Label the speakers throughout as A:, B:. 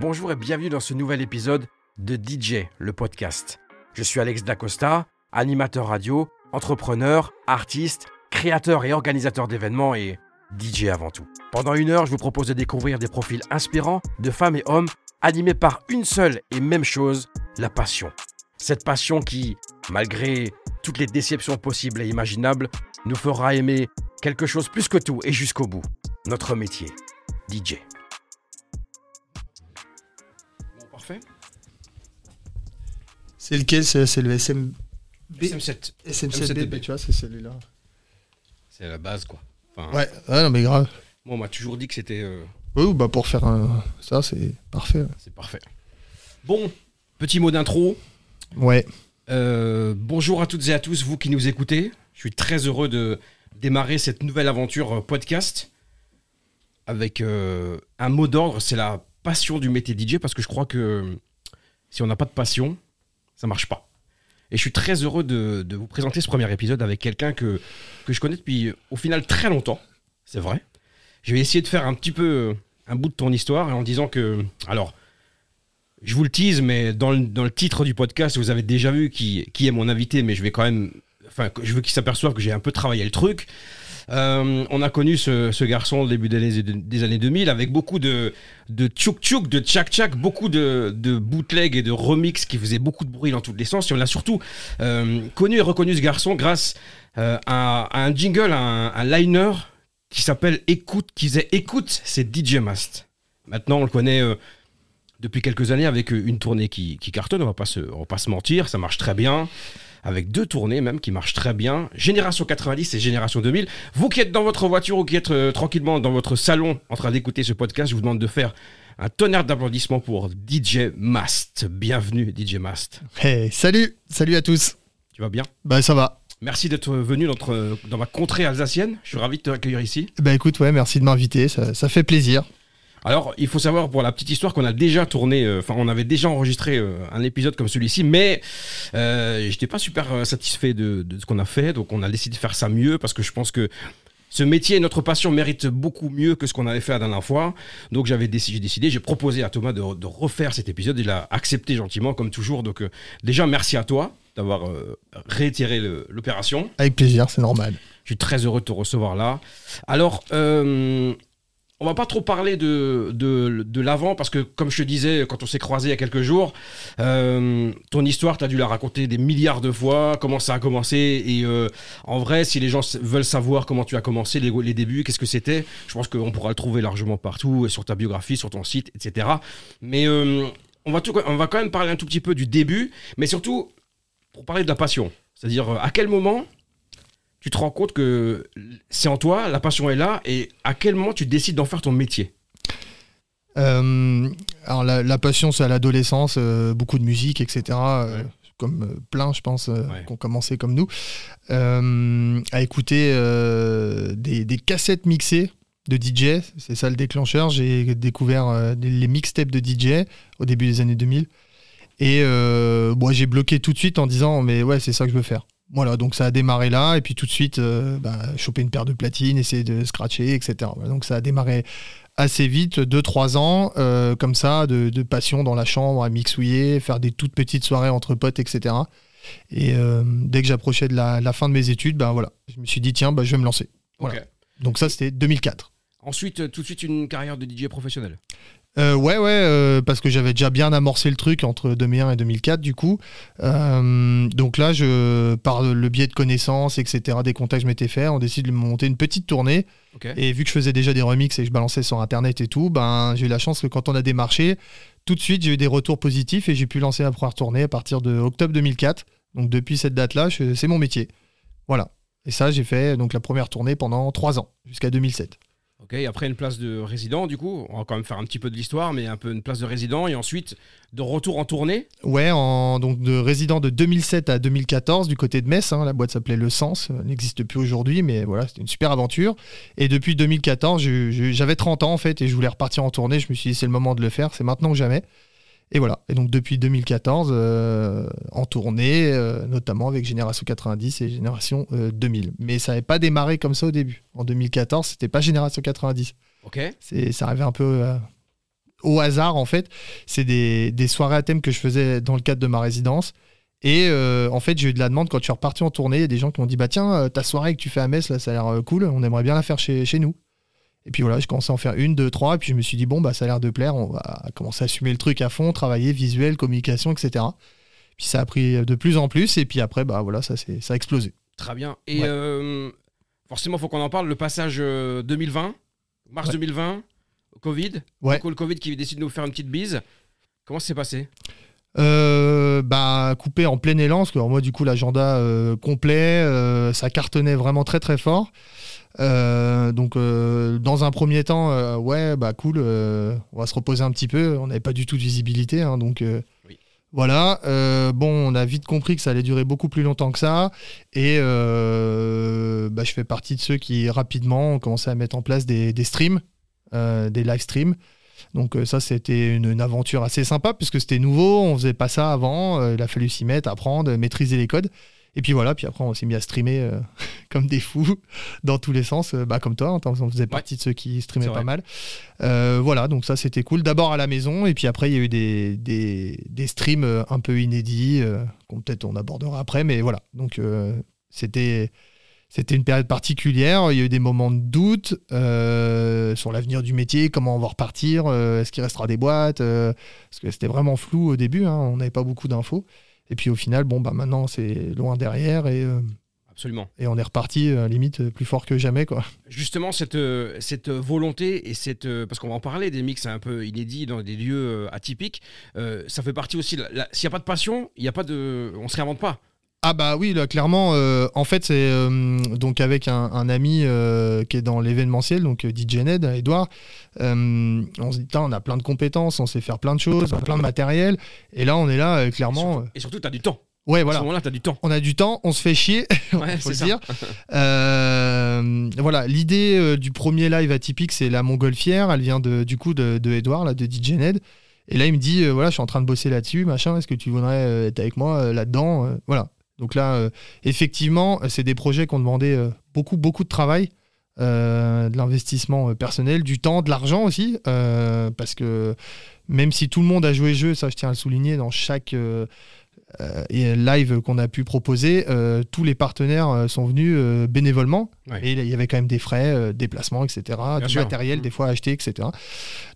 A: Bonjour et bienvenue dans ce nouvel épisode de DJ, le podcast. Je suis Alex Dacosta, animateur radio, entrepreneur, artiste, créateur et organisateur d'événements et DJ avant tout. Pendant une heure, je vous propose de découvrir des profils inspirants de femmes et hommes animés par une seule et même chose, la passion. Cette passion qui, malgré toutes les déceptions possibles et imaginables, nous fera aimer quelque chose plus que tout et jusqu'au bout. Notre métier, DJ.
B: C'est lequel C'est c'est le SM...
A: SM7.
B: SM7B, tu vois, c'est celui-là.
A: C'est la base, quoi. Enfin,
B: Ouais, ouais, non mais grave.
A: Moi, on m'a toujours dit que c'était. euh,
B: Oui, bah pour faire un... ça, c'est parfait.
A: c'est parfait. Bon, petit mot d'intro.
B: Ouais.
A: Euh, bonjour à toutes et à tous, vous qui nous écoutez. Je suis très heureux de démarrer cette nouvelle aventure euh, podcast avec euh, un mot d'ordre, c'est la passion du métier DJ parce que je crois que si on n'a pas de passion, ça marche pas. Et je suis très heureux de, vous présenter ce premier épisode avec quelqu'un que, je connais depuis au final très longtemps. C'est vrai. Je vais essayer de faire un petit peu un bout de ton histoire en disant que. Alors, je vous le tease, mais dans le, dans le titre du podcast, vous avez déjà vu qui, qui est mon invité, mais je vais quand même. Enfin, je veux qu'il s'aperçoive que j'ai un peu travaillé le truc. Euh, on a connu ce, garçon au début des années, des années 2000 avec beaucoup de, de tchouk de tchak tchak, beaucoup de, de bootleg et de remix qui faisaient beaucoup de bruit dans tous les sens. On a surtout euh, connu et reconnu ce garçon grâce euh, à, un jingle, un, liner qui s'appelle Écoute, qui disait Écoute, c'est DJ Mast. Maintenant, on le connaît depuis quelques années avec une tournée qui, cartonne, on va, va pas se mentir, ça marche très bien. Avec deux tournées même qui marchent très bien. Génération 90 et Génération 2000. Vous qui êtes dans votre voiture ou qui êtes euh, tranquillement dans votre salon en train d'écouter ce podcast, je vous demande de faire un tonnerre d'applaudissements pour DJ Mast. Bienvenue DJ Mast.
B: Hey, salut Salut à tous
A: Tu vas bien?
B: Bah ça va.
A: Merci d'être venu dans, notre- dans ma contrée alsacienne. Je suis ravi de te accueillir ici.
B: Bah écoute, ouais, merci de m'inviter, ça, ça fait plaisir.
A: Alors, il faut savoir pour la petite histoire qu'on a déjà tourné, euh, enfin, on avait déjà enregistré euh, un épisode comme celui-ci, mais euh, j'étais pas super euh, satisfait de, de ce qu'on a fait, donc on a décidé de faire ça mieux parce que je pense que ce métier et notre passion méritent beaucoup mieux que ce qu'on avait fait la dernière fois. Donc j'avais décidé, j'ai décidé, j'ai proposé à Thomas de, de refaire cet épisode. Il a accepté gentiment, comme toujours. Donc euh, déjà, merci à toi d'avoir euh, réitéré l'opération.
B: Avec plaisir, c'est normal.
A: Je suis très heureux de te recevoir là. Alors, euh, on va pas trop parler de, de, de l'avant parce que, comme je te disais, quand on s'est croisés il y a quelques jours, euh, ton histoire, tu as dû la raconter des milliards de fois, comment ça a commencé. Et euh, en vrai, si les gens veulent savoir comment tu as commencé, les, les débuts, qu'est-ce que c'était, je pense qu'on pourra le trouver largement partout, sur ta biographie, sur ton site, etc. Mais euh, on, va on va quand même parler un tout petit peu du début, mais surtout pour parler de la passion. C'est-à-dire, euh, à quel moment tu te rends compte que c'est en toi, la passion est là, et à quel moment tu décides d'en faire ton métier
B: Euh, alors la, la passion, c'est à l'adolescence, euh, beaucoup de musique, etc. euh. Comme plein, je pense,
A: Ouais.
B: qui ont commencé comme nous, à écouter des, des cassettes mixées de DJ. C'est ça le déclencheur. J'ai découvert les mixtapes de DJ au début des années 2000. Et bon, j'ai bloqué tout de suite en disant, mais ouais, c'est ça que je veux faire. Voilà, donc ça a démarré là, et puis tout de suite, euh, bah, choper une paire de platines, essayer de scratcher, etc. Voilà, donc ça a démarré assez vite, 2-3 ans, euh, comme ça, de, de passion dans la chambre, à mixouiller, faire des toutes petites soirées entre potes, etc. Et euh, dès que j'approchais de la, la fin de mes études, ben voilà, je me suis dit, tiens, bah, je vais me lancer. Voilà. Donc ça, c'était 2004.
A: Ensuite, tout de suite, une carrière de DJ professionnel.
B: Euh, ouais, ouais, euh, parce que j'avais déjà bien amorcé le truc entre 2001 et 2004, du coup. Euh, donc là, je, par le biais de connaissances, etc., des contacts que je m'étais fait, on décide de monter une petite tournée. Et vu que je faisais déjà des remixes et que je balançais sur Internet et tout, ben, j'ai eu la chance que quand on a démarché, tout de suite, j'ai eu des retours positifs et j'ai pu lancer la première tournée à partir de octobre 2004. Donc depuis cette date-là, c'est mon métier. Voilà. Et ça, j'ai fait donc la première tournée pendant trois ans, jusqu'à 2007.
A: Après, une place de résident, du coup, on va quand même faire un petit peu de l'histoire, mais un peu une place de résident, et ensuite de retour en tournée.
B: Ouais, donc de résident de 2007 à 2014 du côté de Metz. hein, la boîte s'appelait Le Sens. Elle n'existe plus aujourd'hui, mais voilà, c'était une super aventure. Et depuis 2014, je- je- j'avais 30 ans en fait et je voulais repartir en tournée. Je me suis dit, c'est le moment de le faire, c'est maintenant ou jamais. Et voilà. Et donc depuis 2014, euh, en tournée, euh, notamment avec Génération 90 et Génération euh, 2000. Mais ça n'avait pas démarré comme ça au début. En 2014, c'était pas Génération 90.
A: Ok.
B: C'est, ça arrivait un peu euh, au hasard en fait. C'est des, des soirées à thème que je faisais dans le cadre de ma résidence. Et euh, en fait, j'ai eu de la demande quand je suis reparti en tournée. Il y a des gens qui m'ont dit Bah tiens, euh, ta soirée que tu fais à Metz, là, ça a l'air euh, cool. On aimerait bien la faire chez, chez nous. Et puis voilà, je commençais à en faire une, deux, trois. Et puis je me suis dit Bon, bah ça a l'air de plaire. On va commencer à assumer le truc à fond, travailler visuel, communication, etc. Puis ça a pris de plus en plus. Et puis après, bah voilà, ça, ça a explosé.
A: Très bien. Et
B: Ouais.
A: euh, forcément, faut qu'on en parle. Le passage euh, 2020, mars
B: Ouais.
A: 2020, Covid.
B: Ouais.
A: Du coup, le Covid qui décide de nous faire une petite bise. Comment ça s'est passé?
B: Euh, bah coupé en plein élan parce que alors, moi du coup l'agenda euh, complet euh, ça cartonnait vraiment très très fort. Donc dans un premier temps ouais bah cool on va se reposer un petit peu. On n'avait pas du tout de visibilité hein, donc
A: Oui.
B: voilà. Bon on a vite compris que ça allait durer beaucoup plus longtemps que ça. Et bah, je fais partie de ceux qui rapidement ont commencé à mettre en place des, des streams des live streams donc euh, ça, c'était une, une aventure assez sympa puisque c'était nouveau, on faisait pas ça avant, euh, il a fallu s'y mettre, apprendre, maîtriser les codes. Et puis voilà, puis après on s'est mis à streamer euh, comme des fous dans tous les sens, euh, bah, comme toi, hein, on faisait partie de ceux qui streamaient pas mal. Euh, voilà, donc ça c'était cool. D'abord à la maison, et puis après il y a eu des, des, des streams un peu inédits, qu'on peut-être on abordera après, mais voilà. Donc c'était c'était une période particulière. Il y a eu des moments de doute euh, sur l'avenir du métier, comment on va repartir, euh, est-ce qu'il restera des boîtes, euh, parce que c'était vraiment flou au début, hein, on n'avait pas beaucoup d'infos. Et puis au final, bon, bah maintenant c'est loin derrière et,
A: Absolument.
B: et on est reparti limite plus fort que jamais. Quoi.
A: Justement, cette, cette volonté et cette. parce qu'on va en parler, des mix un peu inédits dans des lieux atypiques, euh, ça fait partie aussi. S'il n'y a pas de passion, il y a pas de. On ne se réinvente pas.
B: Ah bah oui, là clairement, euh, en fait c'est euh, donc avec un, un ami euh, qui est dans l'événementiel, donc euh, DJ Ned, Edouard, euh, on se dit, on a plein de compétences, on sait faire plein de choses, on a plein de matériel, et là on est là euh, clairement...
A: Et surtout, tu as du temps.
B: ouais
A: À
B: voilà,
A: ce moment-là, tu as du temps.
B: on a du temps, on se fait chier,
A: Ouais,
B: faut
A: c'est
B: le
A: ça.
B: dire. Euh, voilà, l'idée euh, du premier live atypique, c'est la montgolfière. Elle vient de, du coup de, de Edouard, là, de DJ Ned. Et là, il me dit, euh, voilà, je suis en train de bosser là-dessus, machin. Est-ce que tu voudrais être avec moi là-dedans Voilà. Donc là, euh, effectivement, c'est des projets qui ont demandé euh, beaucoup, beaucoup de travail. euh, de l'investissement euh, personnel, du temps, de l'argent aussi, euh, parce que même si tout le monde a joué le jeu, ça je tiens à le souligner, dans chaque euh, euh, et live qu'on a pu proposer, euh, tous les partenaires euh, sont venus euh, bénévolement.
A: Ouais.
B: Et il y avait quand même des frais, euh, déplacements, etc. du
A: sûr.
B: matériel,
A: Mm.
B: des fois acheté, etc.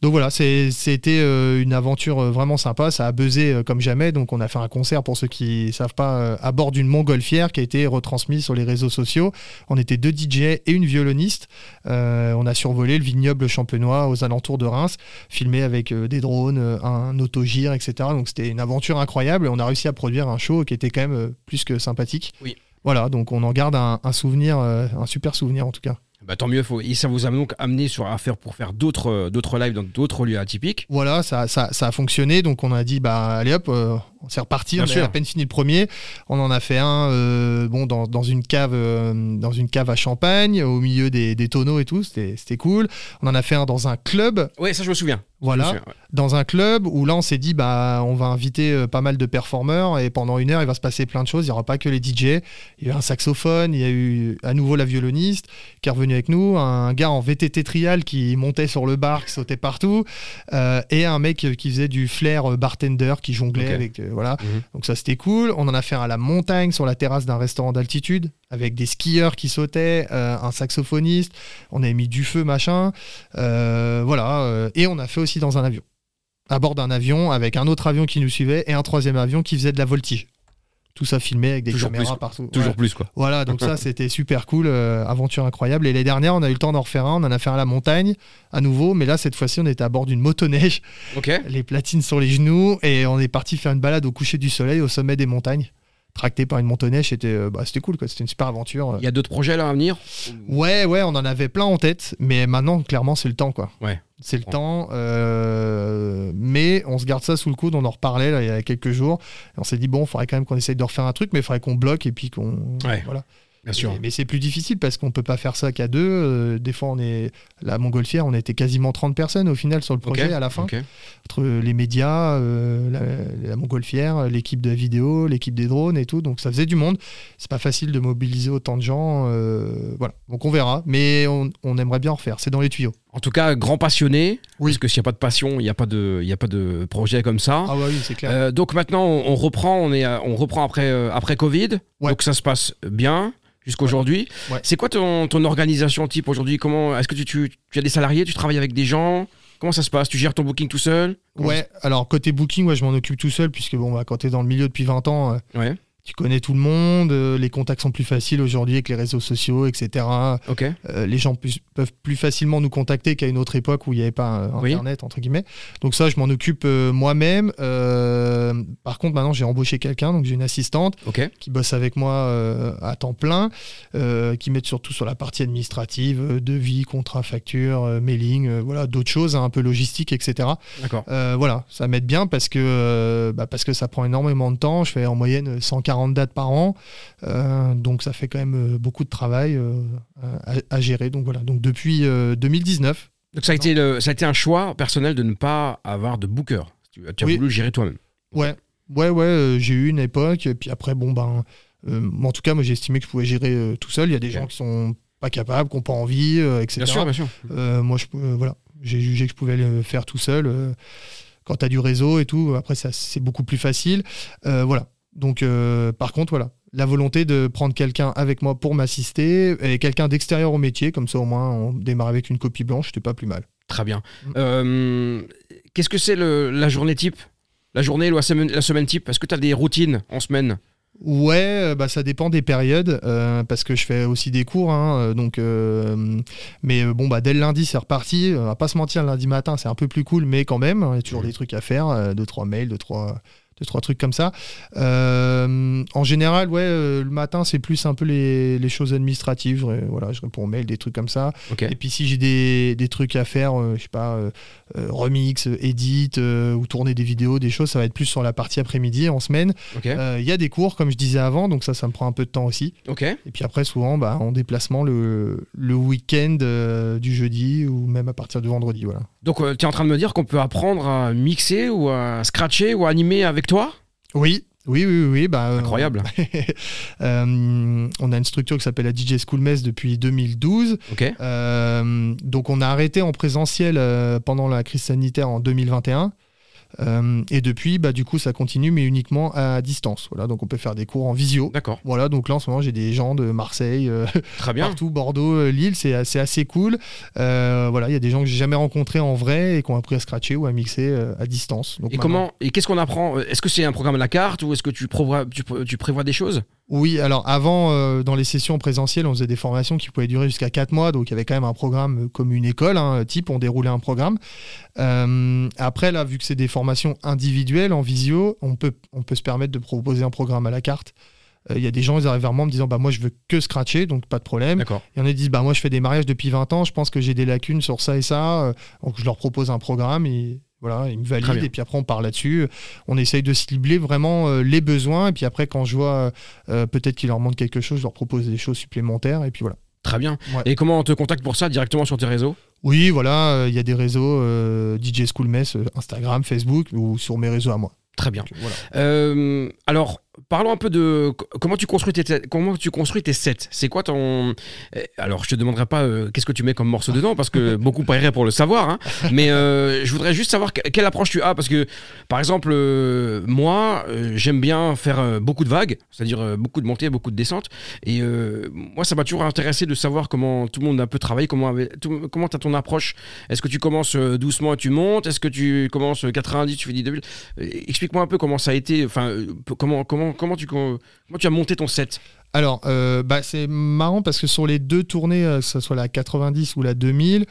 B: Donc voilà, c'était euh, une aventure euh, vraiment sympa. Ça a buzzé euh, comme jamais. Donc on a fait un concert, pour ceux qui savent pas, euh, à bord d'une montgolfière qui a été retransmis sur les réseaux sociaux. On était deux DJ et une violoniste. Euh, on a survolé le vignoble champenois aux alentours de Reims, filmé avec euh, des drones, euh, un autogire, etc. Donc c'était une aventure incroyable et on a réussi à produire un show qui était quand même euh, plus que sympathique.
A: Oui.
B: Voilà, donc on en garde un, un souvenir, euh, un super souvenir en tout cas.
A: Bah, tant mieux. Faut... Et ça vous a donc amené sur, à faire pour faire d'autres euh, d'autres lives dans d'autres lieux atypiques.
B: Voilà, ça, ça, ça a fonctionné, donc on a dit bah allez hop, euh, on s'est reparti,
A: Bien
B: on a
A: sûr.
B: à peine fini le premier, on en a fait un euh, bon dans, dans une cave euh, dans une cave à champagne au milieu des, des tonneaux et tout, c'était c'était cool. On en a fait un dans un club,
A: Ouais, ça, je me souviens.
B: Voilà,
A: ouais.
B: dans un club où là on s'est dit bah on va inviter euh, pas mal de performeurs et pendant une heure il va se passer plein de choses, il y aura pas que les DJ, il y a eu un saxophone, il y a eu à nouveau la violoniste qui est revenu avec nous, un gars en VTT trial qui montait sur le bar, qui sautait partout, euh, et un mec qui faisait du flair euh, bartender qui jonglait avec euh, voilà.
A: Mhm.
B: Donc ça c'était cool. On en a fait un à la montagne sur la terrasse d'un restaurant d'altitude avec des skieurs qui sautaient, euh, un saxophoniste. On avait mis du feu machin, Euh, voilà. euh, et on a fait aussi dans un avion, à bord d'un avion avec un autre avion qui nous suivait et un troisième avion qui faisait de la voltige. Tout ça filmé avec des
A: Toujours
B: caméras
A: plus,
B: partout.
A: Toujours
B: Ouais.
A: plus, quoi.
B: Voilà, donc ça c'était super cool, euh, aventure incroyable. Et les dernières, on a eu le temps d'en refaire un, on en a fait un à la montagne à nouveau, mais là cette fois-ci on était à bord d'une motoneige,
A: Ok.
B: les platines sur les genoux, et on est parti faire une balade au coucher du soleil au sommet des montagnes, tracté par une motoneige. C'était euh, bah, c'était cool, quoi. C'était une super aventure.
A: Il y a d'autres projets là à venir?
B: Ouais, ouais, on en avait plein en tête, mais maintenant clairement c'est le temps, quoi.
A: Ouais.
B: C'est le temps, euh, mais on se garde ça sous le coude. On en reparlait là, il y a quelques jours. Et on s'est dit bon, il faudrait quand même qu'on essaye de refaire un truc, mais il faudrait qu'on bloque et puis qu'on
A: Ouais.
B: voilà.
A: Bien sûr.
B: Mais, mais c'est plus difficile parce qu'on peut pas faire ça qu'à deux. Euh, des fois, on est la Montgolfière, on était quasiment 30 personnes au final sur le projet à la fin. Entre les médias, euh, la, la Montgolfière, l'équipe de la vidéo, l'équipe des drones et tout. Donc ça faisait du monde. C'est pas facile de mobiliser autant de gens. euh, voilà. Donc on verra. Mais on, on aimerait bien en refaire. C'est dans les tuyaux.
A: En tout cas, grand passionné.
B: Oui.
A: Parce que s'il n'y a pas de passion, il n'y a, pas de- il y a pas de projet comme ça.
B: Ah bah oui, c'est clair.
A: Euh, donc maintenant, on, on reprend, on, est, on reprend après, euh, après Covid.
B: Ouais.
A: Donc ça se passe bien jusqu'aujourd'hui.
B: Ouais.
A: C'est quoi ton, ton organisation type aujourd'hui? Comment Est-ce que tu, tu, tu as des salariés Tu travailles avec des gens? Comment ça se passe? Tu gères ton booking tout seul? Comment
B: Ouais, alors côté booking, ouais, je m'en occupe tout seul, puisque bon, bah, quand tu es dans le milieu depuis 20 ans, euh,
A: Ouais.
B: Tu connais tout le monde, euh, les contacts sont plus faciles aujourd'hui avec les réseaux sociaux, etc.
A: Ok.
B: Euh, les gens peuvent plus facilement nous contacter qu'à une autre époque où il n'y avait pas euh,
A: Oui.
B: Internet, entre guillemets. Donc ça, je m'en occupe moi-même. Par contre, maintenant, j'ai embauché quelqu'un, donc j'ai une assistante qui bosse avec moi à temps plein, qui m'aide surtout sur la partie administrative, devis, contrat, facture, mailing, voilà, d'autres choses, hein, un peu logistique, etc.
A: D'accord.
B: Voilà, ça m'aide bien parce que, bah, parce que ça prend énormément de temps. Je fais en moyenne 140 dates par an, Euh, donc ça fait quand même euh, beaucoup de travail euh, à, à gérer. Donc voilà, donc depuis euh, 2019.
A: Donc ça a, été le, ça a été un choix personnel de ne pas avoir de booker. Tu, tu as
B: Oui.
A: voulu gérer toi-même.
B: Ouais, ouais, ouais, j'ai eu une époque, et puis après, bon, ben, en tout cas, moi j'ai estimé que je pouvais gérer tout seul. Il y a des gens qui sont pas capables, qui n'ont pas envie, etc.
A: Bien sûr, bien sûr.
B: Moi, je, voilà, j'ai jugé que je pouvais le faire tout seul. quand tu as du réseau et tout, après, c'est beaucoup plus facile. Euh, voilà. Donc, euh, par contre, voilà, la volonté de prendre quelqu'un avec moi pour m'assister et quelqu'un d'extérieur au métier, comme ça, au moins, on démarre avec une copie blanche, c'était pas plus mal.
A: Très bien.
B: Mm.
A: Euh, Qu'est-ce que c'est la journée type? La journée ou la semaine, la semaine type? Est-ce que tu as des routines en semaine?
B: Ouais, euh, bah, ça dépend des périodes, euh, parce que je fais aussi des cours, hein, donc, euh, mais bon, bah, dès le lundi, c'est reparti. On va pas se mentir, le lundi matin, c'est un peu plus cool, mais quand même, il y a toujours des trucs à faire, deux, trois mails, deux, trois, deux, trois trucs comme ça. Euh, en général, ouais, euh, le matin, c'est plus un peu les, les choses administratives. Voilà, je réponds aux mails, des trucs comme ça. Et puis si j'ai des, des trucs à faire, euh, je sais pas, remix, edit ou tourner des vidéos, des choses, ça va être plus sur la partie après-midi en semaine. Il y a des cours, comme je disais avant, donc ça, ça me prend un peu de temps aussi. Et puis après, souvent, bah, en déplacement le, le week-end du jeudi ou même à partir du vendredi. Voilà.
A: Donc tu es en train de me dire qu'on peut apprendre à mixer ou à scratcher ou à animer avec toi?
B: Oui, oui, oui, oui. Bah, euh,
A: Incroyable.
B: euh, on a une structure qui s'appelle la DJ School Mess depuis 2012.
A: Ok.
B: Euh, donc on a arrêté en présentiel euh, pendant la crise sanitaire en 2021. Euh, et depuis, bah, du coup, ça continue, mais uniquement à distance. Voilà, donc on peut faire des cours en visio.
A: D'accord.
B: Voilà, donc là en ce moment j'ai des gens de Marseille, euh,
A: Très bien.
B: partout, Bordeaux, euh, Lille, c'est assez, assez cool. Euh, voilà, il y a des gens que j'ai jamais rencontrés en vrai et qui ont appris à scratcher ou à mixer à distance. Donc
A: Et
B: maintenant-
A: comment et qu'est-ce qu'on apprend? Est-ce que c'est un programme à la carte ou est-ce que tu prévois des choses?
B: Oui, alors avant, euh, dans les sessions présentielles, on faisait des formations qui pouvaient durer jusqu'à 4 mois, donc il y avait quand même un programme euh, comme une école, hein, type, on déroulait un programme. Euh, après, là, vu que c'est des formations individuelles en visio, on peut, on peut se permettre de proposer un programme à la carte. Euh, Il y a des gens, ils arrivent vers moi en me disant bah, Moi, je veux que scratcher, donc pas de problème. Il y en a qui disent bah, Moi, je fais des mariages depuis 20 ans, je pense que j'ai des lacunes sur ça et ça. Donc, je leur propose un programme et. Voilà, ils me
A: bien.
B: et puis après on part là-dessus. On essaye de cibler vraiment euh, les besoins et puis après quand je vois euh, peut-être qu'il leur manque quelque chose, je leur propose des choses supplémentaires et puis voilà.
A: Très bien.
B: Ouais.
A: Et comment on te contacte pour ça directement sur tes réseaux?
B: Oui, voilà, euh, il y a des réseaux euh, DJ School Mess, euh, Instagram, Facebook ou sur mes réseaux à moi.
A: Très bien.
B: Voilà.
A: Euh, alors, parlons un peu de co- comment tu construis tes, comment tu construis tes sets. C'est quoi ton Eh, Alors, je te demanderai pas euh, qu'est-ce que tu mets comme morceau dedans parce que beaucoup paieraient pour le savoir. hein. Mais euh, je voudrais juste savoir que- quelle approche tu as parce que, par exemple, euh, moi, j'aime bien faire beaucoup de vagues, c'est-à-dire beaucoup de montées, beaucoup de descentes. Et moi, ça m'a toujours intéressé de savoir comment tout le monde a un peu travaillé, comment tout- comment t'as ton approche. Est-ce que tu commences doucement et tu montes? Est-ce que tu commences euh, 90, tu fais 10 2000 Euh, Explique-moi un peu comment ça a été, enfin, p- comment, comment, tu as monté ton set
B: Alors, euh, bah, c'est marrant parce que sur les deux tournées, euh, que ce soit la 90 ou la 2000,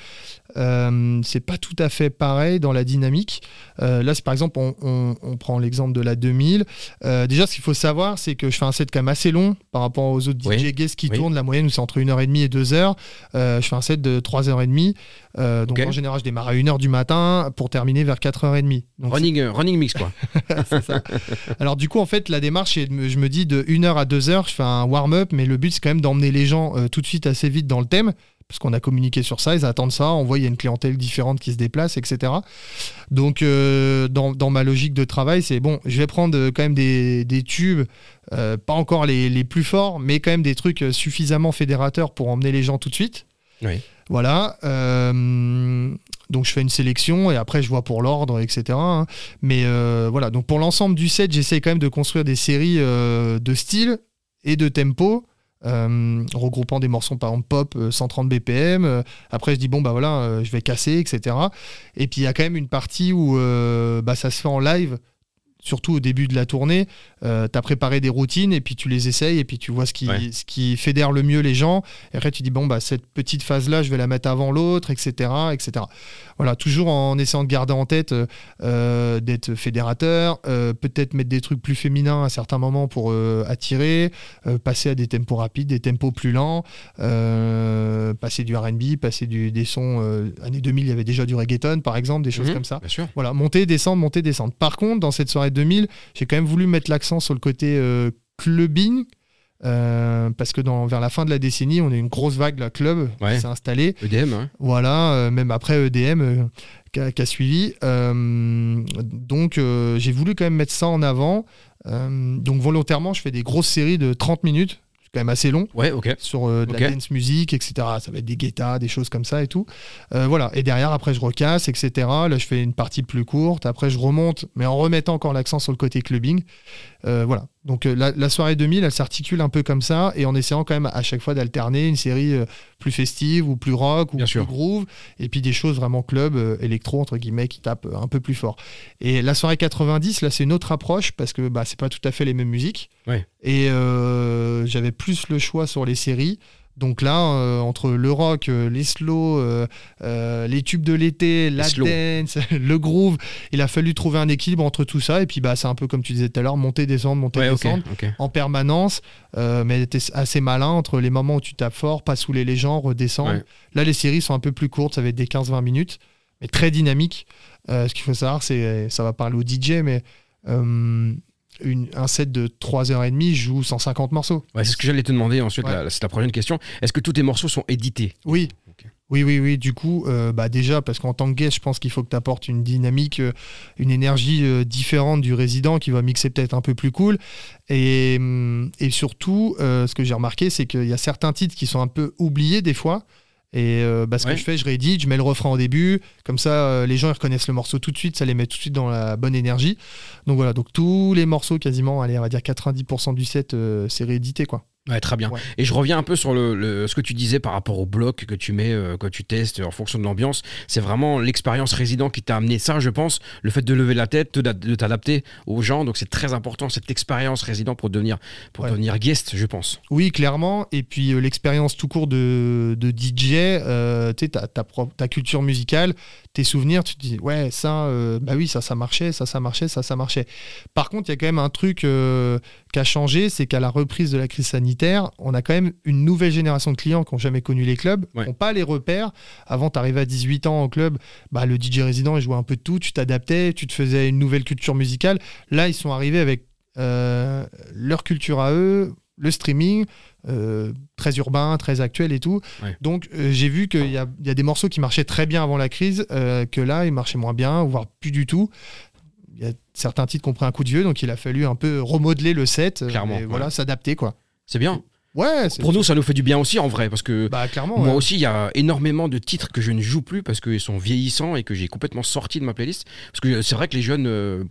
B: euh, c'est pas tout à fait pareil dans la dynamique. Euh, là, par exemple, on, on- on prend l'exemple de la 2000. Euh, déjà, ce qu'il faut savoir, c'est que je fais un set quand même assez long par rapport aux autres
A: Oui.
B: DJ guests qui
A: Oui.
B: tournent. La moyenne, c'est entre 1h30 et 2h. Euh, je fais un set de 3h30. Euh, donc, en général, je démarre à 1h du matin pour terminer vers 4h30. Donc,
A: running, running mix, quoi.
B: alors du coup, en fait, la démarche, je me dis de 1 heure à 2 heures, je fais un warm-up, mais le but, c'est quand même d'emmener les gens tout de suite assez vite dans le thème, parce qu'on a communiqué sur ça, ils attendent ça, on voit il y a une clientèle différente qui se déplace, etc. Donc, euh, dans, dans ma logique de travail, c'est bon, je vais prendre euh, quand même des, des tubes, euh, pas encore les, les plus forts, mais quand même des trucs suffisamment fédérateurs pour emmener les gens tout de suite.
A: Oui.
B: Voilà. euh, donc je fais une sélection et après je vois pour l'ordre, etc. hein. Mais voilà, donc pour l'ensemble du set, j'essaie quand même de construire des séries de style et de tempo. Euh, regroupant des morceaux par exemple pop euh, 130 BPM euh, après je dis bon bah voilà euh, je vais casser etc et puis il y a quand même une partie où euh, bah, ça se fait en live surtout au début de la tournée, euh, tu as préparé des routines et puis tu les essayes et puis tu vois ce qui,
A: Ouais.
B: ce qui fédère le mieux les gens. Et après, tu dis, bon, bah, cette petite phase-là, je vais la mettre avant l'autre, etc., etc. Voilà, toujours en essayant de garder en tête euh, euh, d'être fédérateur, euh, peut-être mettre des trucs plus féminins à certains moments pour attirer, passer à des tempos rapides, des tempos plus lents, passer du RB, passer du, des sons. années 2000, il y avait déjà du reggaeton, par exemple, des choses
A: Mhm,
B: comme ça.
A: Bien sûr.
B: Voilà, monter, descendre, monter, descendre. Par contre, dans cette soirée 2000, j'ai quand même voulu mettre l'accent sur le côté euh, clubbing. euh, parce que dans, vers la fin de la décennie, on a une grosse vague la club
A: Ouais.
B: qui s'est installée.
A: EDM, hein.
B: Voilà, euh, même après EDM euh, qui a, suivi. Donc, j'ai voulu quand même mettre ça en avant. Donc, volontairement, je fais des grosses séries de 30 minutes. Quand même assez long
A: Ouais, ok.
B: sur euh, de la dance music, etc. Ça va être des guettas, des choses comme ça et tout. Euh, voilà. Et derrière, après, je recasse, etc. Là, je fais une partie plus courte. Après, je remonte, mais en remettant encore l'accent sur le côté clubbing. Euh, voilà. Donc, euh, la, la soirée 2000, elle s'articule un peu comme ça et en essayant quand même à chaque fois d'alterner une série euh, plus festive ou plus rock ou
A: Bien
B: plus
A: sûr.
B: groove et puis des choses vraiment club, euh, électro, entre guillemets, qui tapent un peu plus fort. Et la soirée 90, là, c'est une autre approche parce que bah, c'est pas tout à fait les mêmes musiques.
A: Ouais.
B: Et euh, j'avais plus le choix sur les séries. Donc là, euh, entre le rock, euh, les slow, euh, les tubes de l'été, la
A: slow.
B: dance, le groove, il a fallu trouver un équilibre entre tout ça. Et puis bah, c'est un peu comme tu disais tout à l'heure, monter, descendre, monter,
A: Ouais,
B: descendre en permanence, mais t'es assez malin entre les moments où tu tapes fort, pas saouler les gens, redescendre.
A: Ouais.
B: Là, les séries sont un peu plus courtes, ça va être des 15-20 minutes, mais très dynamiques. Euh, ce qu'il faut savoir, c'est, ça va parler au DJ, mais une- un set de 3h30 joue 150 morceaux.
A: Ouais, c'est ce que j'allais te demander ensuite.
B: Ouais.
A: C'est la prochaine question. Est-ce que tous tes morceaux sont édités?
B: Oui. Oui, oui, oui. Du coup, euh, bah déjà, parce qu'en tant que guest, je pense qu'il faut que tu apportes une dynamique, euh, une énergie euh, différente du résident qui va mixer peut-être un peu plus cool. Et, hum, et surtout, ce que j'ai remarqué, c'est qu'il y a certains titres qui sont un peu oubliés des fois. Et euh, bah, ce
A: Ouais.
B: que je fais, je réédite, je mets le refrain au début, comme ça euh, les gens ils reconnaissent le morceau tout de suite, ça les met tout de suite dans la bonne énergie. Donc voilà, donc tous les morceaux quasiment, allez, on va dire 90% du set, euh, c'est réédité quoi.
A: Ouais, très bien.
B: Ouais.
A: Et je reviens un peu sur le, le- ce que tu disais par rapport au bloc que tu mets, euh, que tu testes en fonction de l'ambiance. C'est vraiment l'expérience résident qui t'a amené ça, je pense. Le fait de lever la tête, de, t'adapter aux gens. Donc c'est très important cette expérience résident pour devenir, pour
B: Ouais.
A: devenir guest, je pense.
B: Oui, clairement. Et puis euh, l'expérience tout court de, de DJ, euh, tu ta, ta, ta culture musicale, tes souvenirs, tu te dis, ouais, ça, bah oui, ça, ça marchait, ça, ça marchait, ça, ça marchait. Par contre, il y a quand même un truc qui a changé, c'est qu'à la reprise de la crise sanitaire, on a quand même une nouvelle génération de clients qui n'ont jamais connu les clubs, qui n'ont pas les repères. Avant, tu arrivais à 18 ans au club, bah, le DJ résident, il jouait un peu de tout, tu t'adaptais, tu te faisais une nouvelle culture musicale. Là, ils sont arrivés avec euh, leur culture à eux, le streaming, euh, très urbain, très actuel et tout.
A: Ouais.
B: Donc euh, j'ai vu qu'il y a, il y a des morceaux qui marchaient très bien avant la crise, euh, que là, ils marchaient moins bien, voire plus du tout. Il y a certains titres qui ont pris un coup de vieux, donc il a fallu un peu remodeler le set,
A: Clairement,
B: et
A: ouais.
B: voilà, s'adapter quoi.
A: C'est bien.
B: Ouais,
A: Pour nous, ça nous fait du bien aussi en vrai, parce que
B: bah clairement.
A: moi
B: ouais.
A: aussi, il y a énormément de titres que je ne joue plus parce qu'ils sont vieillissants et que j'ai complètement sorti de ma playlist. Parce que c'est vrai que les jeunes, euh,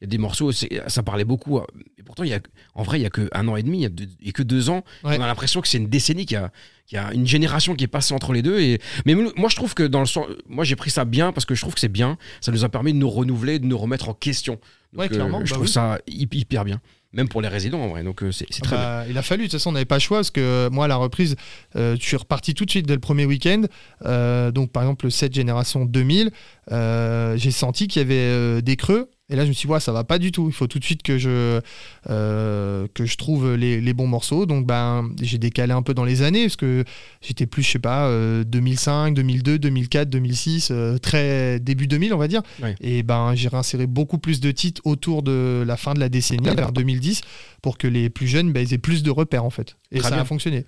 A: il y a des morceaux, ça parlait beaucoup. euh, Et pourtant, il y a, en vrai, il y a que un an et demi, il y a, il que deux ans.
B: Ouais.
A: On a l'impression que c'est une décennie qu'il y a, y a une génération qui est passée entre les deux. Et mais moi, je trouve que dans le sens, moi, j'ai pris ça bien parce que je trouve que c'est bien. Ça nous a permis de nous renouveler, de nous remettre en question. Donc,
B: Ouais, clairement,
A: je
B: bah
A: trouve
B: oui.
A: ça hy- hyper bien, même pour les résidents en vrai. Donc euh, c'est très bien.
B: Bah, il a fallu, de toute façon, on n'avait pas le choix parce que moi, à la reprise, euh, je suis reparti tout de suite dès le premier week-end. Euh, donc, par exemple, le 7 génération 2000, euh, j'ai senti qu'il y avait euh, des creux. Et là, je me suis dit, ouais, ça va pas du tout. Il faut tout de suite que je, euh, que je trouve les, les bons morceaux. Donc, ben, j'ai décalé un peu dans les années parce que j'étais plus, je sais pas, euh, 2005, 2002, 2004, 2006, euh, très début 2000, on va dire. Et ben, j'ai réinséré beaucoup plus de titres autour de la fin de la décennie, vers 2010, pour que les plus jeunes, ben, ils aient plus de repères, en fait. Et
A: Très
B: ça
A: bien.
B: a fonctionné.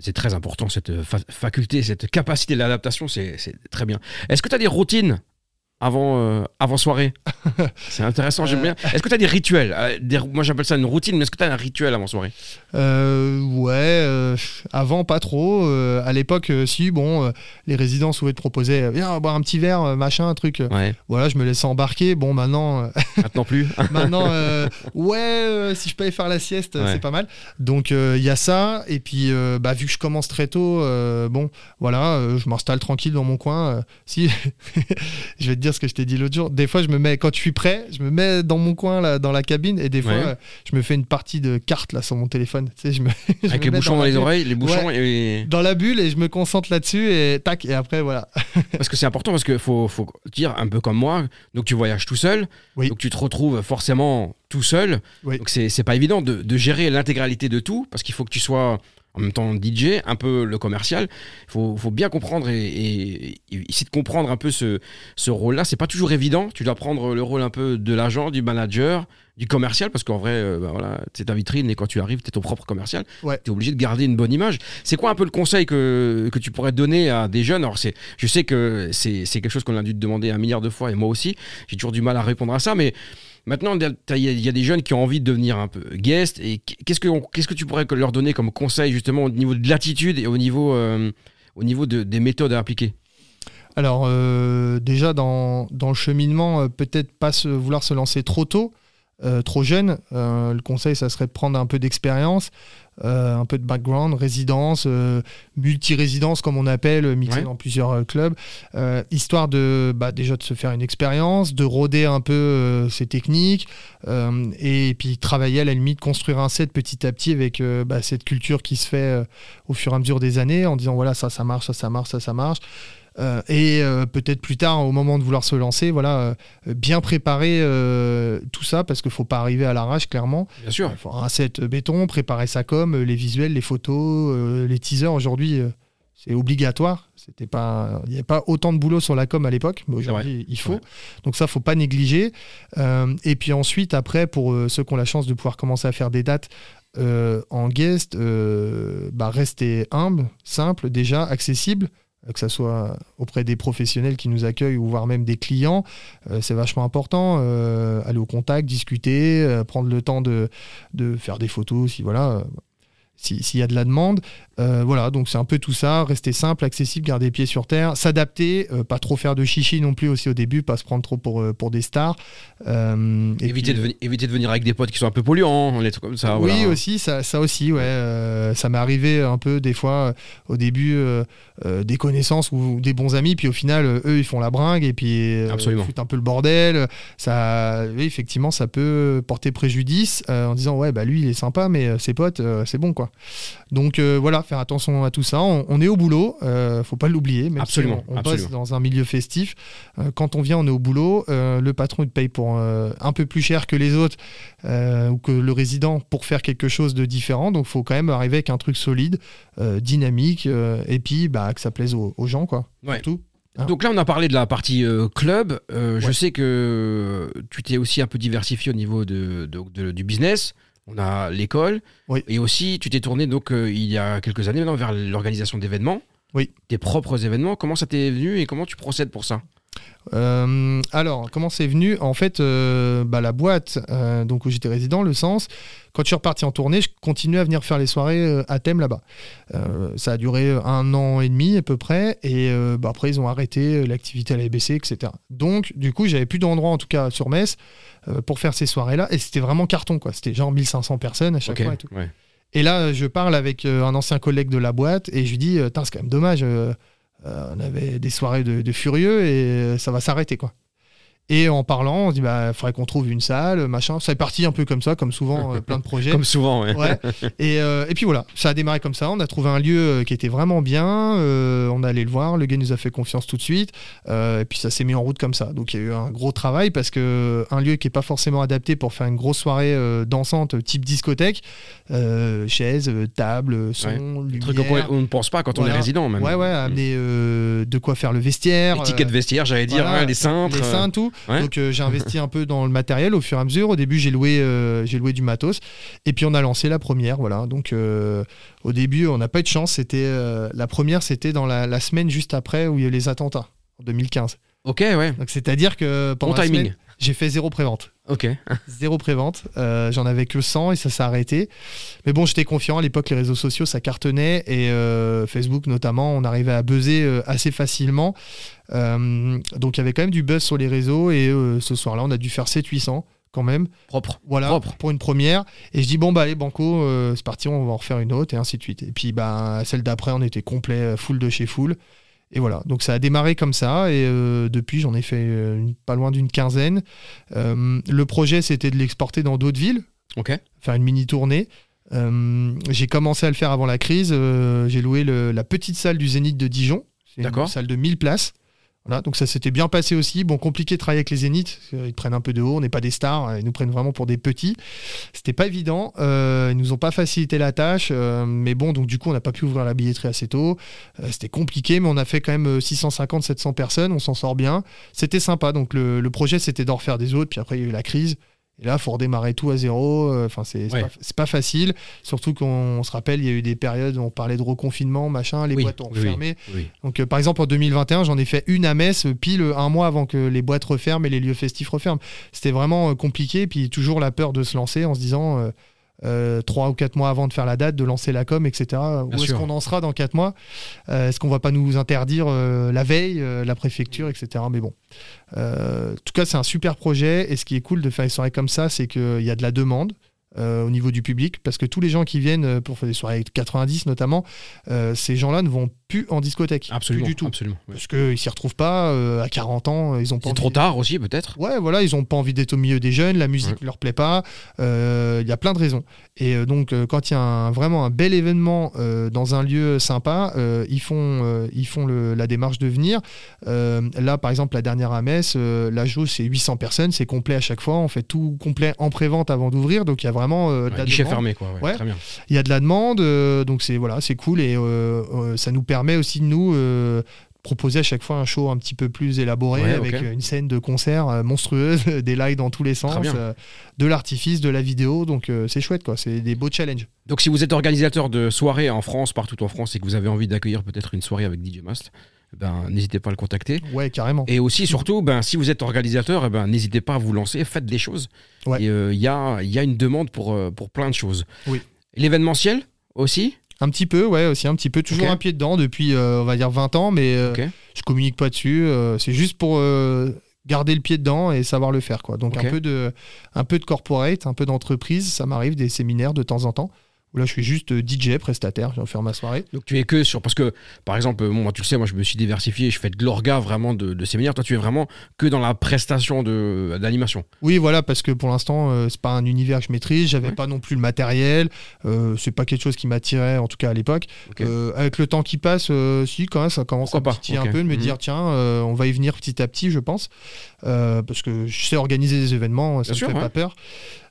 A: C'est très important, cette fa- faculté, cette capacité d'adaptation, c'est c'est très bien. Est-ce que tu as des routines avant, euh, avant soirée C'est intéressant, j'aime bien. Est-ce que tu as des rituels euh, des- Moi j'appelle ça une routine, mais est-ce que tu as un rituel avant soirée?
B: Euh, ouais, euh, avant pas trop. Euh, à l'époque, euh, si, bon, euh, les résidents pouvaient te proposer, euh, viens boire un petit verre, euh, machin, un truc.
A: Ouais,
B: Voilà, je me laissais embarquer. Bon, maintenant, euh,
A: maintenant plus.
B: maintenant, euh, ouais, euh, si je peux aller faire la sieste, euh,
A: Ouais.
B: c'est pas mal. Donc il y a ça. Et puis, euh, bah, vu que je commence très tôt, euh, bon, voilà, euh, je m'installe tranquille dans mon coin. euh, si, je vais te dire ce que je t'ai dit l'autre jour. Des fois, je me mets, quand je suis prêt, je me mets dans mon coin là, dans la cabine, et des fois,
A: Ouais.
B: euh, je me fais une partie de cartes là sur mon téléphone. Tu sais, je me, je
A: Avec
B: me
A: les
B: mets
A: bouchons dans les
B: bulle-
A: oreilles, les bouchons et.
B: Dans la bulle et je me concentre là-dessus et tac et après voilà.
A: Parce que c'est important, parce qu'il faut, faut dire, un peu comme moi, donc tu voyages tout seul,
B: Oui.
A: donc tu te retrouves forcément tout seul.
B: Oui.
A: Donc c'est c'est pas évident de, de gérer l'intégralité de tout, parce qu'il faut que tu sois en même temps DJ, un peu le commercial. Il faut, faut bien comprendre et, et- et essayer de comprendre un peu ce, ce rôle-là. C'est pas toujours évident. Tu dois prendre le rôle un peu de l'agent, du manager, du commercial, parce qu'en vrai, euh, bah voilà, c'est ta vitrine et quand tu arrives, tu es ton propre commercial.
B: Ouais.
A: Tu es obligé de garder une bonne image. C'est quoi un peu le conseil que, que tu pourrais donner à des jeunes? Alors, c'est, je sais que c'est, c'est quelque chose qu'on a dû te demander un milliard de fois et moi aussi. J'ai toujours du mal à répondre à ça, mais maintenant, il y a- des jeunes qui ont envie de devenir un peu guest. Et qu'est-ce que, qu'est-ce que tu pourrais leur donner comme conseil justement au niveau de l'attitude et au niveau, euh, au niveau de- des méthodes à appliquer?
B: Alors euh, déjà dans, dans le cheminement, euh, peut-être pas vouloir se lancer trop tôt, euh, trop jeune. Euh, le conseil, ça serait de prendre un peu d'expérience, euh, un peu de background, résidence, multi-résidence comme on appelle, mixé
A: Ouais.
B: dans plusieurs clubs, histoire de bah, déjà de se faire une expérience, de rôder un peu ses techniques, et puis travailler à la limite, construire un set petit à petit avec bah, cette culture qui se fait au fur et à mesure des années, en disant voilà ça ça marche, ça ça marche, ça ça marche. Euh, et euh, peut-être plus tard, au moment de vouloir se lancer, voilà, euh, bien préparer tout ça parce qu'il faut pas arriver à l'arrache, clairement.
A: Bien sûr.
B: Il faut un set béton, préparer sa com, les visuels, les photos, les teasers. Aujourd'hui, c'est obligatoire. C'était pas, il n'y avait pas autant de boulot sur la com à l'époque, mais aujourd'hui, il faut. Donc ça, faut pas négliger. Et puis ensuite, après, pour ceux qui ont la chance de pouvoir commencer à faire des dates. euh, en guest, euh, bah, rester humble, simple, déjà accessible, que ce soit auprès des professionnels qui nous accueillent ou voire même des clients, euh, c'est vachement important. euh, aller au contact, discuter, euh, prendre le temps de, faire des photos S'il y a de la demande, Euh, voilà, donc c'est un peu tout ça, rester simple, accessible, garder les pieds sur terre, s'adapter, euh, pas trop faire de chichi non plus aussi au début, pas se prendre trop pour, euh, pour des stars. Euh,
A: Éviter,
B: puis-
A: de, éviter de venir avec des potes qui sont un peu polluants, les trucs comme ça.
B: oui,
A: voilà.
B: aussi, ça, ça aussi, ouais. ça m'est arrivé un peu des fois au début des connaissances ou des bons amis, puis au final, eux, ils font la bringue et puis
A: Absolument.
B: foutent un peu le bordel. Ça, oui, effectivement, ça peut porter préjudice en disant ouais, bah lui, il est sympa, mais ses potes, c'est bon quoi. Donc voilà, faire attention à tout ça. On, on est au boulot, euh, faut pas l'oublier. Même
A: Absolument,
B: si on, on
A: absolument.
B: bosse dans un milieu festif. Euh, quand on vient, on est au boulot. euh, le patron il te paye pour euh, un peu plus cher que les autres ou que le résident pour faire quelque chose de différent. Donc, faut quand même arriver avec un truc solide, dynamique, et puis bah, que ça plaise aux, aux gens, quoi.
A: Ouais.
B: Surtout.
A: Donc là, on a parlé de la partie euh, club. Euh, Je sais que tu t'es aussi un peu diversifié au niveau de, de- de- du business. On a l'école.
B: Oui.
A: Et aussi, tu t'es tourné donc euh, il y a quelques années maintenant vers l'organisation d'événements.
B: Oui.
A: Tes propres événements. Comment ça t'est venu et comment tu procèdes pour ça?
B: Euh, alors, comment c'est venu? En fait, euh, bah, la boîte euh, donc où j'étais résident, le sens, quand je suis reparti en tournée, je continuais à venir faire les soirées à thème là-bas. Ça a duré un an et demi à peu près, et bah, après ils ont arrêté l'activité à la etc. Donc, du coup, j'avais plus d'endroit en tout cas sur Metz pour faire ces soirées-là, et c'était vraiment carton quoi. C'était genre 1500 personnes à chaque fois et tout.
A: Ouais.
B: Et là, je parle avec un ancien collègue de la boîte et je lui dis, c'est quand même dommage, on avait des soirées de, de furieux et euh, ça va s'arrêter quoi. Et en parlant, on se dit, bah, faudrait qu'on trouve une salle, machin. Ça est parti un peu comme ça, comme souvent, euh, plein de projets.
A: Comme souvent, ouais.
B: Ouais. Et, euh, et puis voilà, ça a démarré comme ça. On a trouvé un lieu euh, qui était vraiment bien. euh, on est allé le voir. Le gars nous a fait confiance tout de suite. et puis ça s'est mis en route comme ça. Donc il y a eu un gros travail parce que un lieu qui est pas forcément adapté pour faire une grosse soirée dansante type discothèque, chaises, euh, table, son,
A: Des
B: lumière.
A: trucs auxquels on ne pense pas quand on est résident, même.
B: Ouais, ouais, amener de quoi faire le vestiaire.
A: Étiquette
B: euh,
A: vestiaire, j'allais dire,
B: voilà,
A: hein, les cintres.
B: les seins, tout.
A: Ouais.
B: Donc euh, j'ai investi un peu dans le matériel au fur et à mesure. Au début, j'ai loué, euh, j'ai loué du matos. Et puis on a lancé la première. Voilà. Donc euh, au début, on n'a pas eu de chance. C'était la première, c'était dans la, la semaine juste après où il y a eu les attentats en 2015.
A: Ok, ouais.
B: Donc c'est-à-dire que pendant
A: Bon
B: la
A: timing.
B: semaine, j'ai fait zéro prévente.
A: Ok.
B: Zéro prévente. Euh, J'en avais que 100 et ça s'est arrêté. Mais bon, j'étais confiant. À l'époque, les réseaux sociaux, ça cartonnait. Et euh, Facebook, notamment, on arrivait à buzzer euh, assez facilement. Euh, donc, il y avait quand même du buzz sur les réseaux. Et ce soir-là, on a dû faire 700-800 quand même.
A: Propre.
B: Voilà,
A: Propre.
B: pour une première. Et je dis, bon, bah, allez, Banco, euh, c'est parti, on va en refaire une autre, et ainsi de suite. Et puis, bah, celle d'après, on était complet, full de chez full. Et voilà, donc ça a démarré comme ça, et euh, depuis, j'en ai fait euh, une- pas loin d'une quinzaine. Euh, le projet, c'était de l'exporter dans d'autres villes,
A: Ok.
B: faire une mini tournée. Euh, j'ai commencé à le faire avant la crise. j'ai loué le- la petite salle du Zénith de Dijon. C'est une
A: D'accord.
B: salle de 1000 places. Voilà, donc ça s'était bien passé aussi. Bon, compliqué de travailler avec les Zéniths. qu'ils prennent un peu de haut. On n'est pas des stars. Ils nous prennent vraiment pour des petits. C'était pas évident. Euh, ils nous ont pas facilité la tâche. euh, mais bon, donc du coup, on n'a pas pu ouvrir la billetterie assez tôt. Euh, C'était compliqué, mais on a fait quand même 650-700 personnes. On s'en sort bien. C'était sympa. Donc le, le projet, c'était d'en refaire des autres. Puis après, il y a eu la crise. Et là, faut redémarrer tout à zéro. Euh, Enfin, c'est
A: Ouais.
B: pas, facile. Surtout qu'on on se rappelle, il y a eu des périodes où on parlait de reconfinement, machin. Les
A: Oui,
B: boîtes ont
A: oui,
B: fermé.
A: Oui.
B: Donc, euh, par exemple, en 2021, j'en ai fait une à Metz, euh, pile un mois avant que les boîtes referment et les lieux festifs referment. C'était vraiment euh, compliqué. Puis toujours la peur de se lancer en se disant. euh, euh, trois ou quatre mois avant de faire la date, de lancer la com, etc. Où est-ce qu'on en sera dans quatre mois? Euh, Est-ce qu'on va pas nous interdire euh, la veille, euh, la préfecture, etc. Mais bon, en tout cas, c'est un super projet. Et ce qui est cool de faire des soirées comme ça, c'est qu'il y a de la demande. euh, au niveau du public, parce que tous les gens qui viennent pour faire des soirées avec 90 notamment, euh, ces gens-là ne vont plus en discothèque.
A: Absolument.
B: Plus du tout.
A: Absolument. ouais.
B: Parce qu'ils s'y retrouvent pas euh, à 40 ans, ils ont pas envie-
A: trop tard aussi, peut-être.
B: Ouais, voilà, ils ont pas envie d'être au milieu des jeunes, la musique
A: Ouais.
B: leur plaît pas, euh, il y a plein de raisons. Et euh, donc, euh, quand il y a un- vraiment un bel événement euh, dans un lieu sympa, euh, ils font, euh, ils font le- la démarche de venir. Euh, là, par exemple, la dernière à Metz, euh, la jauge, c'est 800 personnes, c'est complet à chaque fois, on fait tout complet en pré-vente avant d'ouvrir, donc il y a vraiment euh, de la demande.
A: fermé, quoi.
B: Il y a de la demande, euh, donc c'est voilà, c'est cool et euh, euh, ça nous permet aussi de nous euh, proposer à chaque fois un show un petit peu plus élaboré
A: Ouais,
B: avec euh, une scène de concert euh, monstrueuse, des lives dans tous les sens, euh, de l'artifice, de la vidéo, donc euh, c'est chouette quoi, c'est des beaux challenges.
A: Donc, si vous êtes organisateur de soirées en France, partout en France, et que vous avez envie d'accueillir peut-être une soirée avec DJ Mast, ben, n'hésitez pas à le contacter.
B: Ouais, carrément.
A: Et aussi, surtout, ben, si vous êtes organisateur, eh ben, n'hésitez pas à vous lancer, faites des choses.
B: Ouais.
A: Euh, il y, a, y a une demande pour, pour plein de choses.
B: Oui.
A: L'événementiel aussi?
B: Un petit peu, ouais, aussi un petit peu, toujours un pied dedans depuis euh, on va dire 20 ans, mais euh,
A: Ok.
B: je communique pas dessus, euh, c'est juste pour euh, garder le pied dedans et savoir le faire quoi. Donc un peu de un peu de corporate, un peu d'entreprise, ça m'arrive des séminaires de temps en temps où là je suis juste euh, DJ prestataire, je viens faire ma soirée.
A: Donc tu es que sur parce que par exemple bon, moi tu le sais moi je me suis diversifié je fais de l'orga vraiment de, de séminaires toi tu es vraiment que dans la prestation de d'animation
B: Oui, voilà, parce que pour l'instant, euh, c'est pas un univers que je maîtrise. J'avais
A: Ouais.
B: pas non plus le matériel. Euh, c'est pas quelque chose qui m'attirait, en tout cas à l'époque. Euh, avec le temps qui passe, euh, si, quand même, ça commence
A: Pourquoi
B: à me titiller un peu, de me
A: Mhm.
B: dire, tiens, on va y venir petit à petit, je pense. Parce que je sais organiser des événements, ça
A: Bien
B: me
A: sûr,
B: fait
A: ouais.
B: pas peur.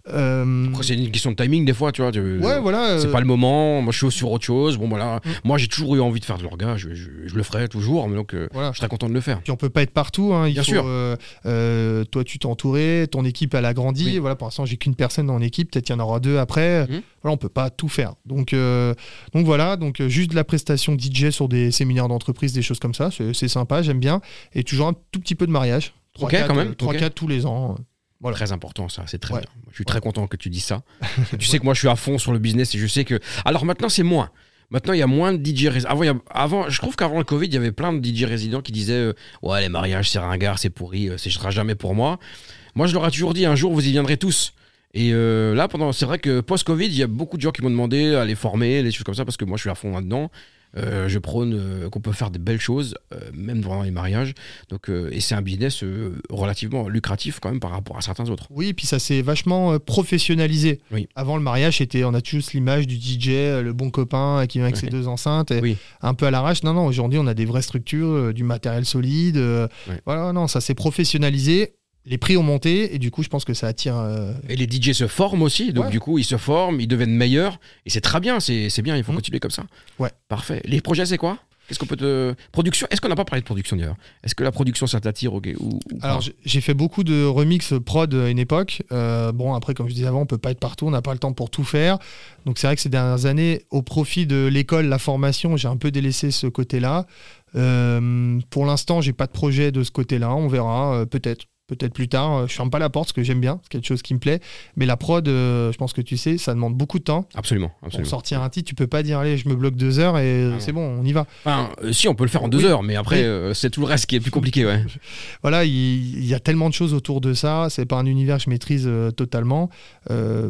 B: Euh,
A: après c'est une question de timing des fois tu vois tu-
B: ouais, voilà.
A: c'est
B: euh,
A: pas le moment moi je suis sur autre chose bon voilà
B: Mm.
A: moi j'ai toujours eu envie de faire de l'orga je, je- je le ferai toujours mais donc euh,
B: voilà.
A: je serais content de le faire
B: Puis on peut pas être partout. hein, il
A: Bien
B: faut,
A: sûr.
B: euh, euh, toi, tu t'es entouré, ton équipe elle a grandi.
A: Oui.
B: Voilà, pour l'instant, j'ai qu'une personne dans l'équipe. Peut-être qu'il y en aura deux après.
A: Mhm.
B: Voilà, on peut pas tout faire. Donc, euh, donc voilà. Donc euh, juste de la prestation DJ sur des séminaires d'entreprise, des choses comme ça, c'est sympa, j'aime bien. Et toujours un tout petit peu de mariage. 3
A: Ok,
B: 4,
A: quand même,
B: 3
A: ok.
B: 4 tous les ans.
A: Très important ça c'est très
B: Ouais.
A: bien je suis très content que tu dises ça tu sais que moi je suis à fond sur le business et je sais que alors maintenant c'est moins Maintenant, il y a moins de DJ résidents. Avant, a- avant, je trouve qu'avant le Covid, il y avait plein de DJ résidents qui disaient euh, Ouais, les mariages, c'est ringard, c'est pourri, euh, ce sera jamais pour moi. Moi, je leur ai toujours dit Un jour, vous y viendrez tous. Et euh, là, pendant, c'est vrai que post-Covid, il y a beaucoup de gens qui m'ont demandé à les former, des choses comme ça, parce que moi, je suis à fond là-dedans. Euh, je prône euh, qu'on peut faire des belles choses, euh, même pendant les mariages. Donc, et c'est un business relativement lucratif quand même par rapport à certains autres.
B: Oui, puis ça s'est vachement professionnalisé.
A: Oui.
B: Avant le mariage, c'était, on a tous l'image du DJ, le bon copain qui vient avec ses deux enceintes, et
A: Oui.
B: un peu à l'arrache. Non, non, aujourd'hui, on a des vraies structures, du matériel solide.
A: Ouais.
B: Voilà, non, ça s'est professionnalisé. Les prix ont monté et du coup, je pense que ça attire. euh,
A: Et les DJ se forment aussi, donc
B: Ouais.
A: du coup ils se forment, ils deviennent meilleurs, et c'est très bien, c'est bien, il faut
B: Mhm.
A: continuer comme ça.
B: Ouais.
A: Parfait. Les projets c'est quoi? Qu'est-ce qu'on peut te... Production Est-ce qu'on n'a pas parlé de production d'ailleurs? Est-ce que la production ça t'attire ou, ou
B: Alors, j'ai- j'ai fait beaucoup de remix prod à une époque. Euh, bon, après, comme je disais avant, on peut pas être partout, on n'a pas le temps pour tout faire. Donc, c'est vrai que ces dernières années, au profit de l'école, la formation, j'ai un peu délaissé ce côté-là. Euh, pour l'instant, j'ai pas de projet de ce côté-là. On verra, euh, peut-être peut-être plus tard. Euh, Je ferme pas la porte parce que j'aime bien, c'est quelque chose qui me plaît. Mais la prod, euh, je pense que tu sais, ça demande beaucoup de temps.
A: Absolument.
B: Pour
A: absolument.
B: sortir un titre, tu peux pas dire allez, je me bloque deux heures et
A: Ah
B: c'est bon, on y va.
A: Enfin, euh, si, on peut le faire en deux
B: Oui.
A: heures, mais après,
B: Oui.
A: euh, c'est tout le reste qui est plus compliqué, ouais.
B: Voilà, il, il y a tellement de choses autour de ça. C'est pas un univers que je maîtrise totalement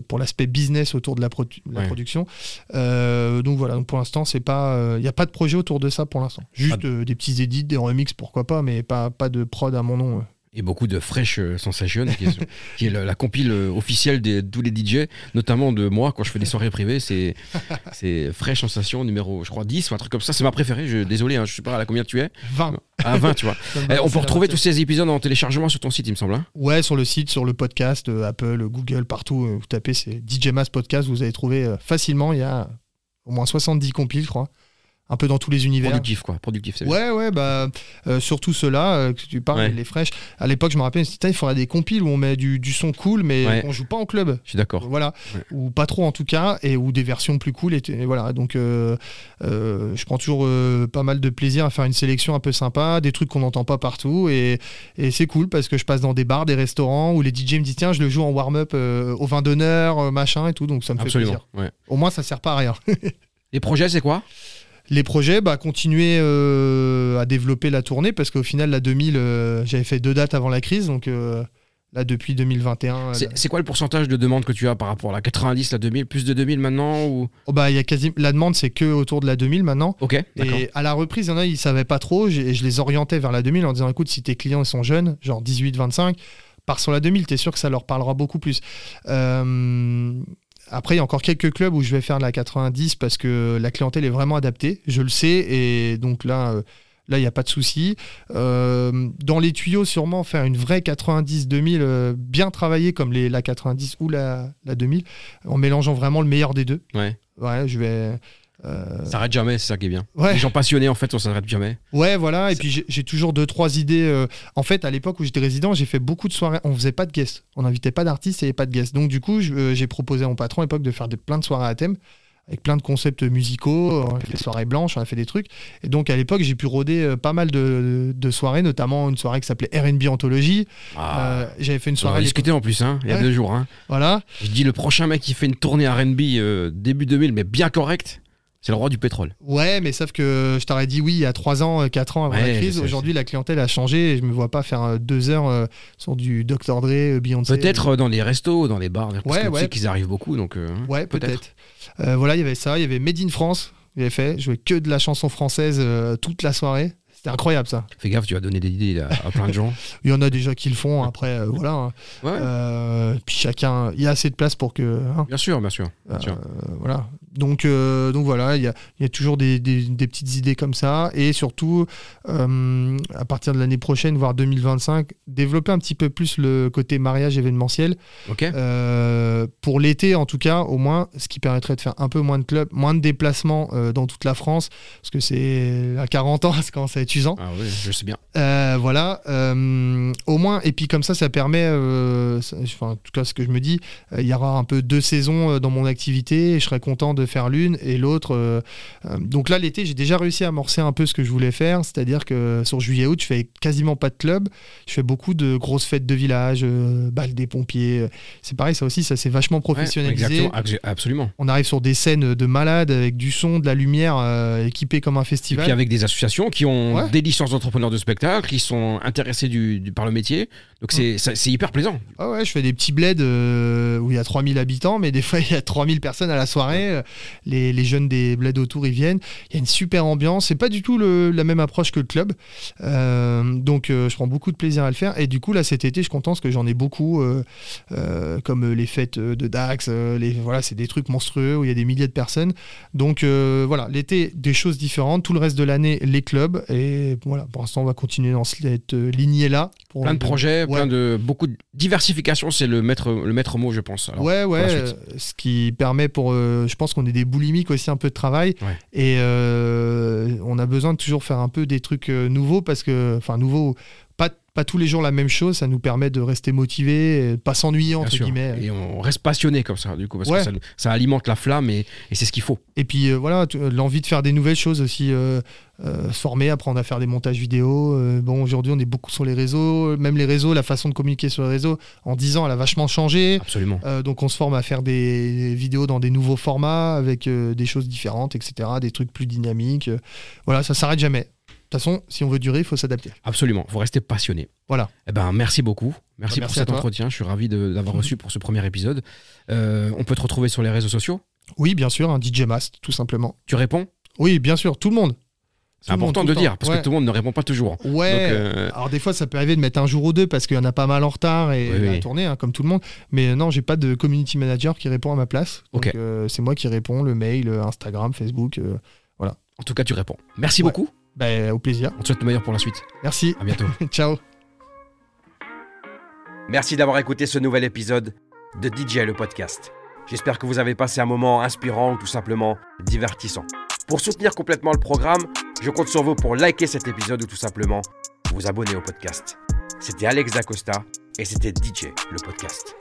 B: pour l'aspect business autour de la, produ- la
A: Ouais.
B: production. Donc voilà, donc pour l'instant, c'est pas, il y a pas de projet autour de ça pour l'instant. Juste des petits edits, des remixes, pourquoi pas, mais pas, pas de prod à mon nom.
A: Et beaucoup de Fresh euh, Sensation, qui est, qui est la, la compile euh, officielle de tous les DJ, notamment de moi, quand je fais des soirées privées, c'est c'est Fresh Sensation numéro, je crois, 10 ou un truc comme ça. C'est ma préférée, je, désolé, hein, je sais pas à combien tu es.
B: 20.
A: À 20, tu vois. Eh, on peut
B: la
A: retrouver tous ces épisodes en téléchargement sur ton site, il me semble. hein.
B: Ouais, sur le site, sur le podcast, euh, Apple, Google, partout. euh, vous tapez c'est DJ Mas Podcast, vous allez trouver euh, facilement. Il y a au moins 70 compiles, je crois. Un peu dans tous les univers.
A: Productif, quoi. Productif, c'est.
B: Ouais, ouais, bah, euh, surtout ceux-là euh, que tu parles,
A: Ouais.
B: les fraîches. À l'époque, je me rappelle, il faudrait des compiles où on met du, du son cool, mais
A: Ouais.
B: qu'on joue pas en club.
A: Je suis d'accord.
B: Voilà,
A: Ouais.
B: ou pas trop en tout cas, et ou des versions plus cool. Et, voilà, donc euh, je prends toujours pas mal de plaisir à faire une sélection un peu sympa, des trucs qu'on n'entend pas partout, et, et c'est cool parce que je passe dans des bars, des restaurants où les DJ me disent tiens, je le joue en warm-up au vin d'honneur, machin et tout, donc ça me fait plaisir. Au moins, ça sert pas à rien.
A: Les projets, c'est quoi?
B: Les projets, bah, continuer euh, à développer la tournée parce qu'au final, la 2000, euh, j'avais fait deux dates avant la crise, donc euh, là, depuis 2021,
A: C'est quoi le pourcentage de demandes que tu as par rapport à la 90, la 2000 Plus de 2000 maintenant ou...
B: oh, bah, il y a quasi la demande, c'est que autour de la 2000 maintenant.
A: Ok.
B: Et à la reprise, il y en a, ils savaient pas trop, et je les orientais vers la 2000 en disant écoute, si tes clients sont jeunes, genre 18-25, pars sur la 2000, t'es sûr que ça leur parlera beaucoup plus. Euh, Après, il y a encore quelques clubs où je vais faire de la 90 parce que la clientèle est vraiment adaptée, je le sais, et donc là. euh, Là, il n'y a pas de souci. Euh, dans les tuyaux, sûrement faire une vraie 90-2000 euh, bien travaillée comme les, la 90 ou la, la 2000, en mélangeant vraiment le meilleur des deux.
A: Ouais.
B: Ouais, je vais. Euh,
A: Ça s'arrête jamais, c'est ça qui est bien.
B: ouais.
A: Les gens passionnés, en fait, on s'arrête jamais.
B: Ouais, voilà. Et puis j'ai- toujours deux, trois idées. euh, En fait, à l'époque où j'étais résident, j'ai fait beaucoup de soirées. On faisait pas de guests. On n'invitait pas d'artistes et pas de guests. Donc, du coup, euh, j'ai proposé à mon patron à l'époque de faire des, plein de soirées à thème avec plein de concepts musicaux. On a fait des soirées blanches, on a fait des trucs. Et donc, à l'époque, j'ai pu rôder pas mal de, de soirées, notamment une soirée qui s'appelait RB Anthologie.
A: Ah,
B: Euh, J'avais fait une
A: on
B: soirée. à
A: a discuté en plus, hein, il y a
B: Ouais.
A: deux jours. Hein.
B: Voilà.
A: Je dis le prochain mec qui fait une tournée RB euh, début 2000, mais bien correct, c'est le roi du pétrole.
B: Ouais, mais sauf que je t'aurais dit oui il y a 3 ans, 4 ans avant
A: Ouais,
B: la crise. Aujourd'hui, la clientèle a changé et je me vois pas faire euh, deux heures euh, sur du Dr. Dre, euh, Beyoncé.
A: Peut-être euh, dans les restos, dans les bars, parce
B: Ouais,
A: tu
B: ouais.
A: sais qu'ils arrivent beaucoup. Donc, euh,
B: Ouais,
A: peut-être.
B: Euh, voilà, il y avait ça. Il y avait Made in France. J'avais fait. Je jouais que de la chanson française euh, toute la soirée. C'était incroyable ça.
A: Fais gaffe, tu vas donner des idées à, à plein de gens.
B: Il y en a déjà qui le font. Après, euh, voilà. hein.
A: Ouais,
B: Euh, puis chacun, il y a assez de place pour que. hein,
A: bien sûr, bien sûr. bien sûr.
B: euh, voilà. Donc, donc voilà, il y a, il y a toujours des, des- des petites idées comme ça. Et surtout, à partir de l'année prochaine, voire 2025, développer un petit peu plus le côté mariage événementiel.
A: Ok
B: Euh, pour l'été, en tout cas, au moins, ce qui permettrait de faire un peu moins de clubs, moins de déplacements dans toute la France, parce que c'est à 40 ans, ça commence à être usant.
A: Ah oui, je sais bien.
B: Euh, voilà, euh, au moins, et puis comme ça, ça permet, euh, ça- enfin, en tout cas, ce que je me dis, il y aura un peu deux saisons dans mon activité, et je serais content de faire l'une et l'autre. donc là, l'été, j'ai déjà réussi à amorcer un peu ce que je voulais faire, c'est-à-dire que sur juillet-août, je fais quasiment pas de club, je fais beaucoup de grosses fêtes de village, euh, bal des pompiers. C'est pareil, ça aussi, ça s'est vachement
A: Ouais,
B: professionnalisé.
A: exactement, Abs- absolument.
B: On arrive sur des scènes de malades avec du son, de la lumière, euh, équipé comme un
A: Et
B: festival.
A: puis avec des associations qui ont
B: Ouais.
A: Des licences d'entrepreneurs de spectacle, qui sont intéressés du, du- par le métier. Donc c'est ça- c'est hyper plaisant.
B: Ah ouais, je fais des petits bleds euh, où il y a 3000 habitants, mais des fois il y a 3000 personnes à la soirée. Euh, Les, les jeunes des bleds autour, ils viennent. Il y a une super ambiance. C'est pas du tout le- la même approche que le club. Euh, donc euh, je prends beaucoup de plaisir à le faire. Et du coup, là cet été, je suis content parce que j'en ai beaucoup, comme les fêtes de Dax. les, voilà, c'est des trucs monstrueux où il y a des milliers de personnes. Donc voilà, l'été, des choses différentes. Tout le reste de l'année, les clubs. Et voilà, pour l'instant, on va continuer dans cette euh, lignée-là.
A: Plein de projets,
B: Ouais.
A: plein de beaucoup de diversification, c'est le maître le maître mot, je pense. Alors,
B: ouais, ouais, euh, ce qui permet pour. euh, je pense qu'on est des boulimiques aussi un peu de travail.
A: Ouais.
B: Et euh, on a besoin de toujours faire un peu des trucs nouveaux parce que. Enfin, nouveaux. Pas, tous les jours la même chose, ça nous permet de rester motivé, et de pas s'ennuyer, entre
A: sûr.
B: guillemets.
A: Et on reste passionné comme ça, du coup, parce
B: Ouais.
A: que ça, ça alimente la flamme et, et c'est ce qu'il faut.
B: Et puis euh, voilà, l'envie de faire des nouvelles choses aussi. euh, euh, former, apprendre à faire des montages vidéo. Euh, bon, aujourd'hui, on est beaucoup sur les réseaux. Même les réseaux, la façon de communiquer sur les réseaux, en 10 ans, elle a vachement changé.
A: Absolument.
B: Euh, donc, on se forme à faire des vidéos dans des nouveaux formats, avec euh, des choses différentes, etc. Des trucs plus dynamiques. Voilà, ça s'arrête jamais. De toute façon, si on veut durer, il faut s'adapter.
A: Absolument. Faut rester passionné.
B: Voilà.
A: Eh ben, merci beaucoup. Merci,
B: Bah, merci
A: pour cet
B: toi.
A: entretien. Je suis ravi de- d'avoir reçu pour ce premier épisode. On peut te retrouver sur les réseaux sociaux?
B: Oui, bien sûr, un DJ Mast, tout simplement.
A: Tu réponds?
B: Oui, bien sûr, tout le monde.
A: C'est
B: monde,
A: important de
B: le
A: dire parce
B: Ouais.
A: que tout le monde ne répond pas toujours.
B: Ouais.
A: Donc, euh,
B: Alors des fois, ça peut arriver de mettre un jour ou deux parce qu'il y en a pas mal en retard et
A: Oui,
B: tourner, hein, comme tout le monde. Mais non, j'ai pas de community manager qui répond à ma place. Donc euh, c'est moi qui réponds, le mail, euh, Instagram, Facebook. euh,
A: en tout cas, tu réponds. Merci
B: Ouais.
A: beaucoup.
B: bah, au plaisir.
A: On te souhaite le meilleur pour la suite.
B: Merci.
A: À bientôt.
B: Ciao.
A: Merci d'avoir écouté ce nouvel épisode de DJ le podcast. J'espère que vous avez passé un moment inspirant ou tout simplement divertissant. Pour soutenir complètement le programme, je compte sur vous pour liker cet épisode ou tout simplement vous abonner au podcast. C'était Alex Dacosta et c'était DJ le podcast.